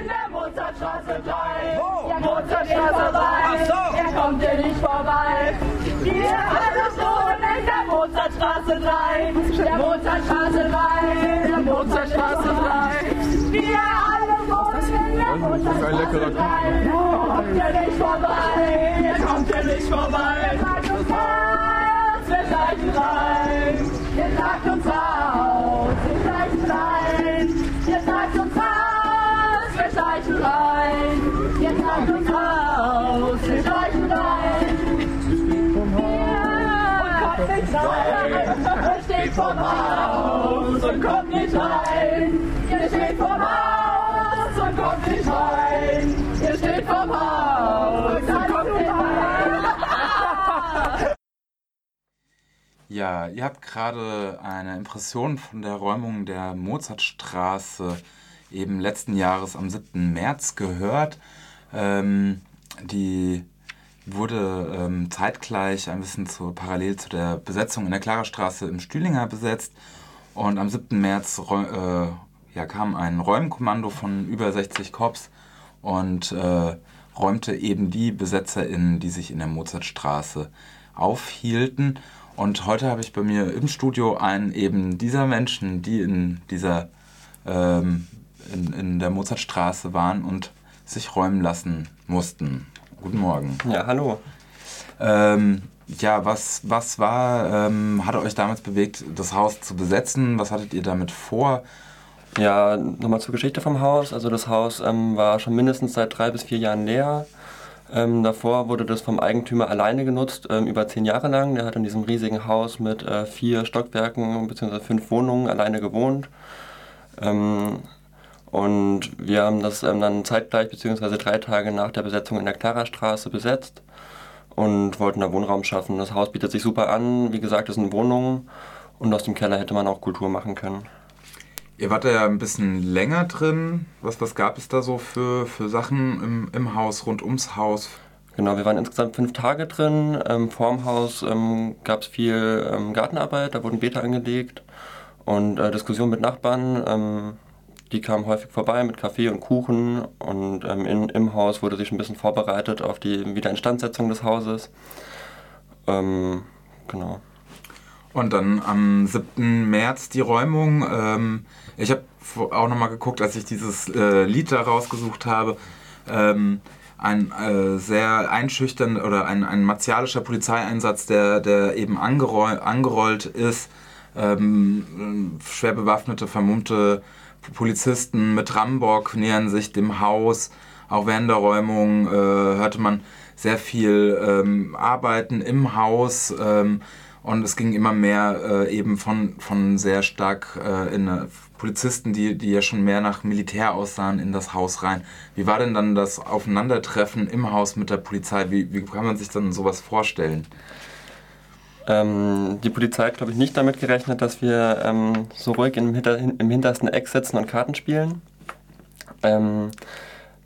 in der Mozartstraße 3. Wo? Der Mozartstraße 3. Ach so. Er kommt dir nicht vorbei. Wir alle wohnen in der Mozartstraße 3. Der Mozartstraße 3. Der Mozartstraße 3. Wir alle wohnen in der Mozartstraße 3. Er kommt dir nicht vorbei. Er kommt dir nicht vorbei. Sag uns was, wir schleichen rein. Nicht rein. Ihr steht vorm Haus und kommt nicht rein. Ihr steht vorm Haus und kommt nicht rein. Ihr steht vorm Haus und kommt nicht rein. Ja, ihr habt gerade eine Impression von der Räumung der Mozartstraße eben letzten Jahres am 7. März gehört. Ähm, die wurde ähm, zeitgleich ein bisschen zu, parallel zu der Besetzung in der Klarerstraße im Stühlinger besetzt. Und am 7. März äh, ja, kam ein Räumkommando von über 60 Cops und äh, räumte eben die BesetzerInnen, die sich in der Mozartstraße aufhielten. Und heute habe ich bei mir im Studio einen eben dieser Menschen, die in dieser ähm, in, in der Mozartstraße waren und sich räumen lassen mussten. Guten Morgen. Ja, hallo. Ähm, ja, was, was war, ähm, hatte euch damals bewegt, das Haus zu besetzen? Was hattet ihr damit vor? Ja, nochmal zur Geschichte vom Haus. Also das Haus ähm, war schon mindestens seit drei bis vier Jahren leer. Ähm, davor wurde das vom Eigentümer alleine genutzt, ähm, über zehn Jahre lang. Der hat in diesem riesigen Haus mit äh, vier Stockwerken bzw. fünf Wohnungen alleine gewohnt. Ähm, und wir haben das ähm, dann zeitgleich bzw. drei Tage nach der Besetzung in der Klarerstraße besetzt und wollten da Wohnraum schaffen. Das Haus bietet sich super an. Wie gesagt, es sind Wohnungen und aus dem Keller hätte man auch Kultur machen können. Ihr wart da ja ein bisschen länger drin. Was, was gab es da so für, für Sachen im, im Haus, rund ums Haus? Genau, wir waren insgesamt fünf Tage drin. Ähm, vorm Haus ähm, gab es viel ähm, Gartenarbeit, da wurden Beete angelegt und äh, Diskussionen mit Nachbarn. Die kamen häufig vorbei mit Kaffee und Kuchen und ähm, in, im Haus wurde sich ein bisschen vorbereitet auf die Wiederinstandsetzung des Hauses. Ähm, genau. Und dann am 7. März die Räumung. Ähm, ich habe auch nochmal geguckt, als ich dieses äh, Lied da rausgesucht habe. Ähm, ein äh, sehr einschüchtern oder ein, ein martialischer Polizeieinsatz, der, der eben angeroll, angerollt ist. Ähm, schwer bewaffnete, vermummte Polizisten mit Rambock nähern sich dem Haus. Auch während der Räumung äh, hörte man sehr viel ähm, Arbeiten im Haus. Ähm, und es ging immer mehr äh, eben von, von sehr stark äh, in eine Polizisten, die, die ja schon mehr nach Militär aussahen, in das Haus rein. Wie war denn dann das Aufeinandertreffen im Haus mit der Polizei? Wie, wie kann man sich dann sowas vorstellen? Ähm, die Polizei hat, glaube ich, nicht damit gerechnet, dass wir ähm, so ruhig im, hinter, im hintersten Eck sitzen und Karten spielen. Ähm,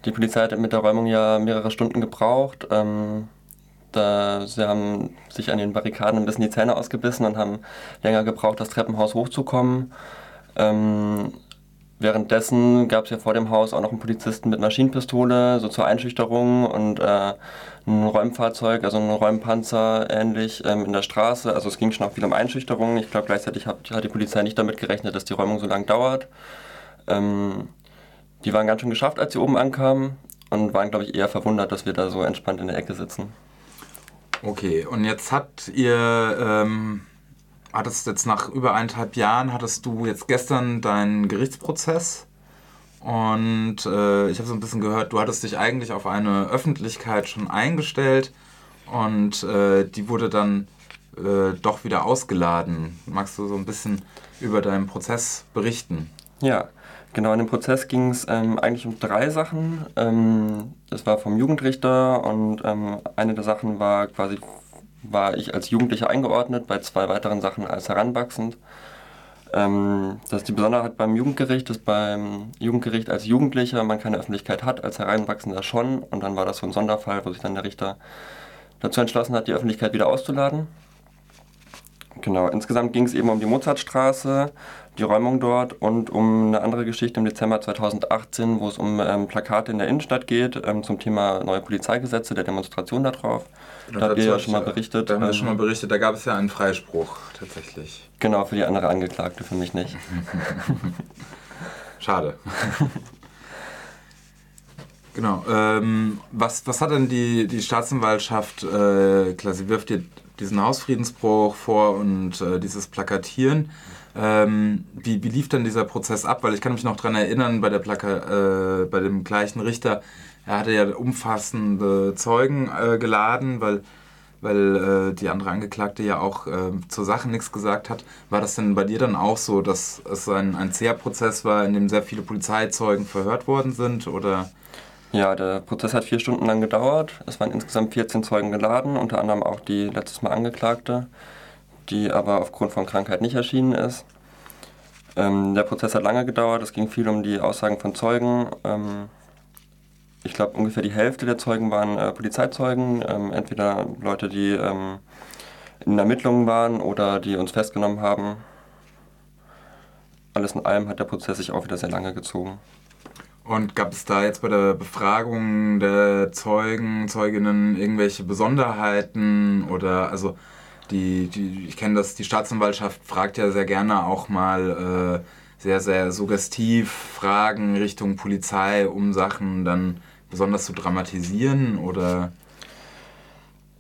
die Polizei hat mit der Räumung ja mehrere Stunden gebraucht. Ähm, da, sie haben sich an den Barrikaden ein bisschen die Zähne ausgebissen und haben länger gebraucht, das Treppenhaus hochzukommen. Währenddessen gab es ja vor dem Haus auch noch einen Polizisten mit Maschinenpistole, so zur Einschüchterung und äh, ein Räumfahrzeug, also ein Räumpanzer ähnlich ähm, in der Straße. Also es ging schon auch viel um Einschüchterung. Ich glaube, gleichzeitig hat, hat die Polizei nicht damit gerechnet, dass die Räumung so lang dauert. Ähm, die waren ganz schön geschafft, als sie oben ankamen und waren, glaube ich, eher verwundert, dass wir da so entspannt in der Ecke sitzen. Okay, und jetzt hat ihr, ähm, hattest jetzt nach über eineinhalb Jahren, hattest du jetzt gestern deinen Gerichtsprozess und äh, ich habe so ein bisschen gehört, du hattest dich eigentlich auf eine Öffentlichkeit schon eingestellt und äh, die wurde dann äh, doch wieder ausgeladen. Magst du so ein bisschen über deinen Prozess berichten? Ja, genau. In dem Prozess ging es ähm, eigentlich um drei Sachen. Ähm, war vom Jugendrichter und ähm, eine der Sachen war quasi, war ich als Jugendlicher eingeordnet, bei zwei weiteren Sachen als heranwachsend. Ähm, das ist die Besonderheit beim Jugendgericht, dass beim Jugendgericht als Jugendlicher man keine Öffentlichkeit hat, als Heranwachsender schon. Und dann war das so ein Sonderfall, wo sich dann der Richter dazu entschlossen hat, die Öffentlichkeit wieder auszuladen. Genau, insgesamt ging es eben um die Mozartstraße, die Räumung dort und um eine andere Geschichte im Dezember 2018, wo es um ähm, Plakate in der Innenstadt geht, ähm, zum Thema neue Polizeigesetze, der Demonstration darauf. Genau, da habt ihr ja schon mal ich- berichtet. Da haben wir ähm, schon mal berichtet, da gab es ja einen Freispruch tatsächlich. Genau, für die andere Angeklagte, für mich nicht. Schade. genau. Ähm, was, was hat denn die, die Staatsanwaltschaft, äh, klar, sie wirft dir diesen Hausfriedensbruch vor und äh, dieses Plakatieren. Ähm, wie, wie lief denn dieser Prozess ab? Weil ich kann mich noch daran erinnern, bei, der Plaka äh, bei dem gleichen Richter, er hatte ja umfassende Zeugen äh, geladen, weil, weil äh, die andere Angeklagte ja auch äh, zur Sache nichts gesagt hat. War das denn bei dir dann auch so, dass es ein, ein zäher war, in dem sehr viele Polizeizeugen verhört worden sind? Oder Ja, der Prozess hat vier Stunden lang gedauert. Es waren insgesamt 14 Zeugen geladen, unter anderem auch die letztes Mal Angeklagte, die aber aufgrund von Krankheit nicht erschienen ist. Ähm, der Prozess hat lange gedauert, es ging viel um die Aussagen von Zeugen. Ähm, ich glaube, ungefähr die Hälfte der Zeugen waren äh, Polizeizeugen, ähm, entweder Leute, die ähm, in Ermittlungen waren oder die uns festgenommen haben. Alles in allem hat der Prozess sich auch wieder sehr lange gezogen. Und gab es da jetzt bei der Befragung der Zeugen, Zeuginnen irgendwelche Besonderheiten oder also die, die ich kenne das, die Staatsanwaltschaft fragt ja sehr gerne auch mal äh, sehr, sehr suggestiv Fragen Richtung Polizei, um Sachen dann besonders zu dramatisieren oder?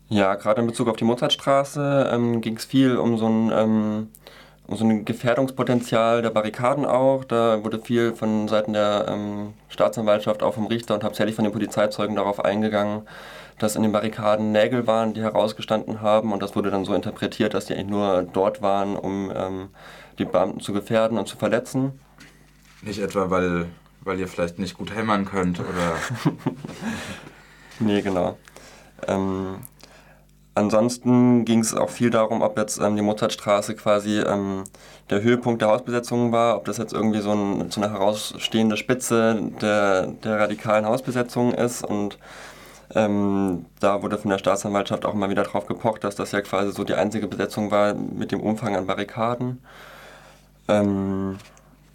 Ja, gerade in Bezug auf die Mozartstraße ähm, ging es viel um so ein ähm, so ein Gefährdungspotenzial der Barrikaden auch. Da wurde viel von Seiten der ähm, Staatsanwaltschaft, auch vom Richter und hauptsächlich von den Polizeizeugen darauf eingegangen, dass in den Barrikaden Nägel waren, die herausgestanden haben. Und das wurde dann so interpretiert, dass die eigentlich nur dort waren, um ähm, die Beamten zu gefährden und zu verletzen. nicht etwa, weil, weil ihr vielleicht nicht gut hämmern könnt oder Nee, genau. Ähm, ansonsten ging es auch viel darum, ob jetzt ähm, die Mozartstraße quasi ähm, der Höhepunkt der Hausbesetzungen war, ob das jetzt irgendwie so, ein, so eine herausstehende Spitze der, der radikalen Hausbesetzung ist. Und ähm, da wurde von der Staatsanwaltschaft auch immer wieder drauf gepocht, dass das ja quasi so die einzige Besetzung war mit dem Umfang an Barrikaden.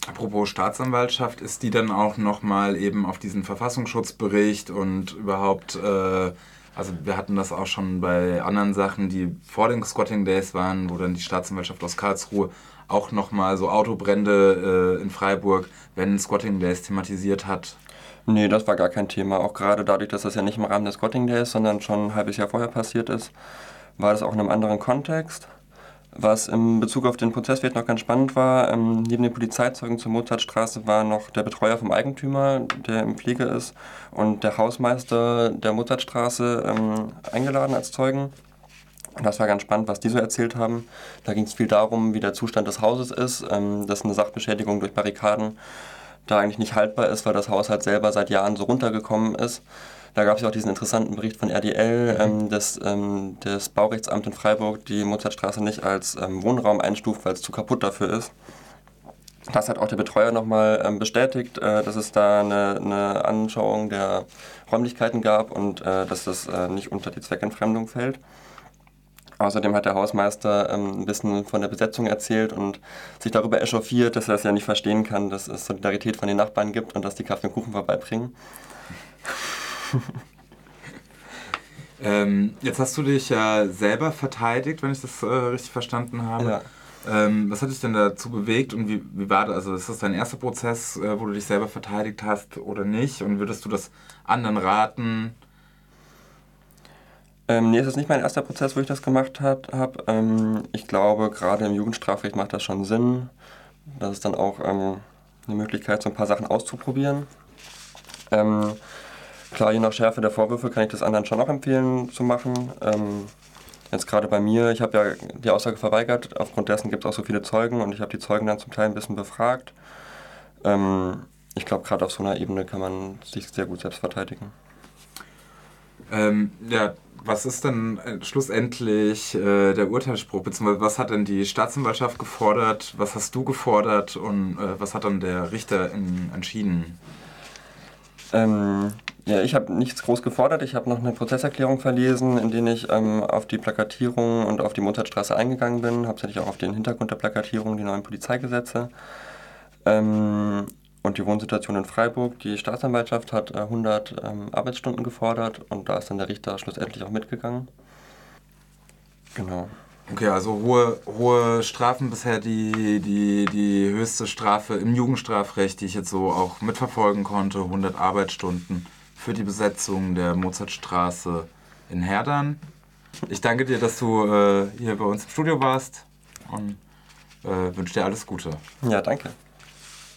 Apropos Staatsanwaltschaft, ist die dann auch nochmal eben auf diesen Verfassungsschutzbericht und überhaupt, äh, also wir hatten das auch schon bei anderen Sachen, die vor den Squatting Days waren, wo dann die Staatsanwaltschaft aus Karlsruhe auch nochmal so Autobrände äh, in Freiburg den Squatting Days thematisiert hat. Nee, das war gar kein Thema. Auch gerade dadurch, dass das ja nicht im Rahmen des Squatting Days, sondern schon ein halbes Jahr vorher passiert ist, war das auch in einem anderen Kontext. Was in Bezug auf den Prozess vielleicht noch ganz spannend war, ähm, neben den Polizeizeugen zur Mozartstraße war noch der Betreuer vom Eigentümer, der im Pflege ist, und der Hausmeister der Mozartstraße ähm, eingeladen als Zeugen. Das war ganz spannend, was die so erzählt haben. Da ging es viel darum, wie der Zustand des Hauses ist, ähm, dass eine Sachbeschädigung durch Barrikaden da eigentlich nicht haltbar ist, weil das Haus halt selber seit Jahren so runtergekommen ist. Da gab es ja auch diesen interessanten Bericht von RDL, ähm, dass ähm, das Baurechtsamt in Freiburg die Mozartstraße nicht als ähm, Wohnraum einstuft, weil es zu kaputt dafür ist. Das hat auch der Betreuer nochmal ähm, bestätigt, äh, dass es da eine, eine Anschauung der Räumlichkeiten gab und äh, dass das äh, nicht unter die Zweckentfremdung fällt. Außerdem hat der Hausmeister ähm, ein bisschen von der Besetzung erzählt und sich darüber echauffiert, dass er es ja nicht verstehen kann, dass es Solidarität von den Nachbarn gibt und dass die Kaffee und Kuchen vorbeibringen. Ähm, jetzt hast du dich ja selber verteidigt, wenn ich das äh, richtig verstanden habe. Ja. Ähm, was hat dich denn dazu bewegt und wie, wie war das? Also ist das dein erster Prozess, äh, wo du dich selber verteidigt hast oder nicht? Und würdest du das anderen raten? Ähm, nee, es ist nicht mein erster Prozess, wo ich das gemacht habe. Ähm, ich glaube, gerade im Jugendstrafrecht macht das schon Sinn. Das ist dann auch ähm, eine Möglichkeit, so ein paar Sachen auszuprobieren. Ähm, klar, je nach Schärfe der Vorwürfe kann ich das anderen schon auch empfehlen zu machen. Ähm, jetzt gerade bei mir, ich habe ja die Aussage verweigert. Aufgrund dessen gibt es auch so viele Zeugen und ich habe die Zeugen dann zum Teil ein bisschen befragt. Ähm, ich glaube, gerade auf so einer Ebene kann man sich sehr gut selbst verteidigen. Ähm, ja, was ist denn äh, schlussendlich äh, der Urteilsspruch? Beziehungsweise was hat denn die Staatsanwaltschaft gefordert? Was hast du gefordert? Und äh, was hat dann der Richter in, entschieden? Ähm, Ja, ich habe nichts groß gefordert. Ich habe noch eine Prozesserklärung verlesen, in der ich ähm, auf die Plakatierung und auf die Mozartstraße eingegangen bin, hauptsächlich auch auf den Hintergrund der Plakatierung, die neuen Polizeigesetze. Ähm, und die Wohnsituation in Freiburg. Die Staatsanwaltschaft hat äh, 100 ähm, Arbeitsstunden gefordert und da ist dann der Richter schlussendlich auch mitgegangen. Genau. Okay, also hohe, hohe Strafen bisher die, die, die höchste Strafe im Jugendstrafrecht, die ich jetzt so auch mitverfolgen konnte, 100 Arbeitsstunden für die Besetzung der Mozartstraße in Herdern. Ich danke dir, dass du äh, hier bei uns im Studio warst und äh, wünsche dir alles Gute. Ja, danke.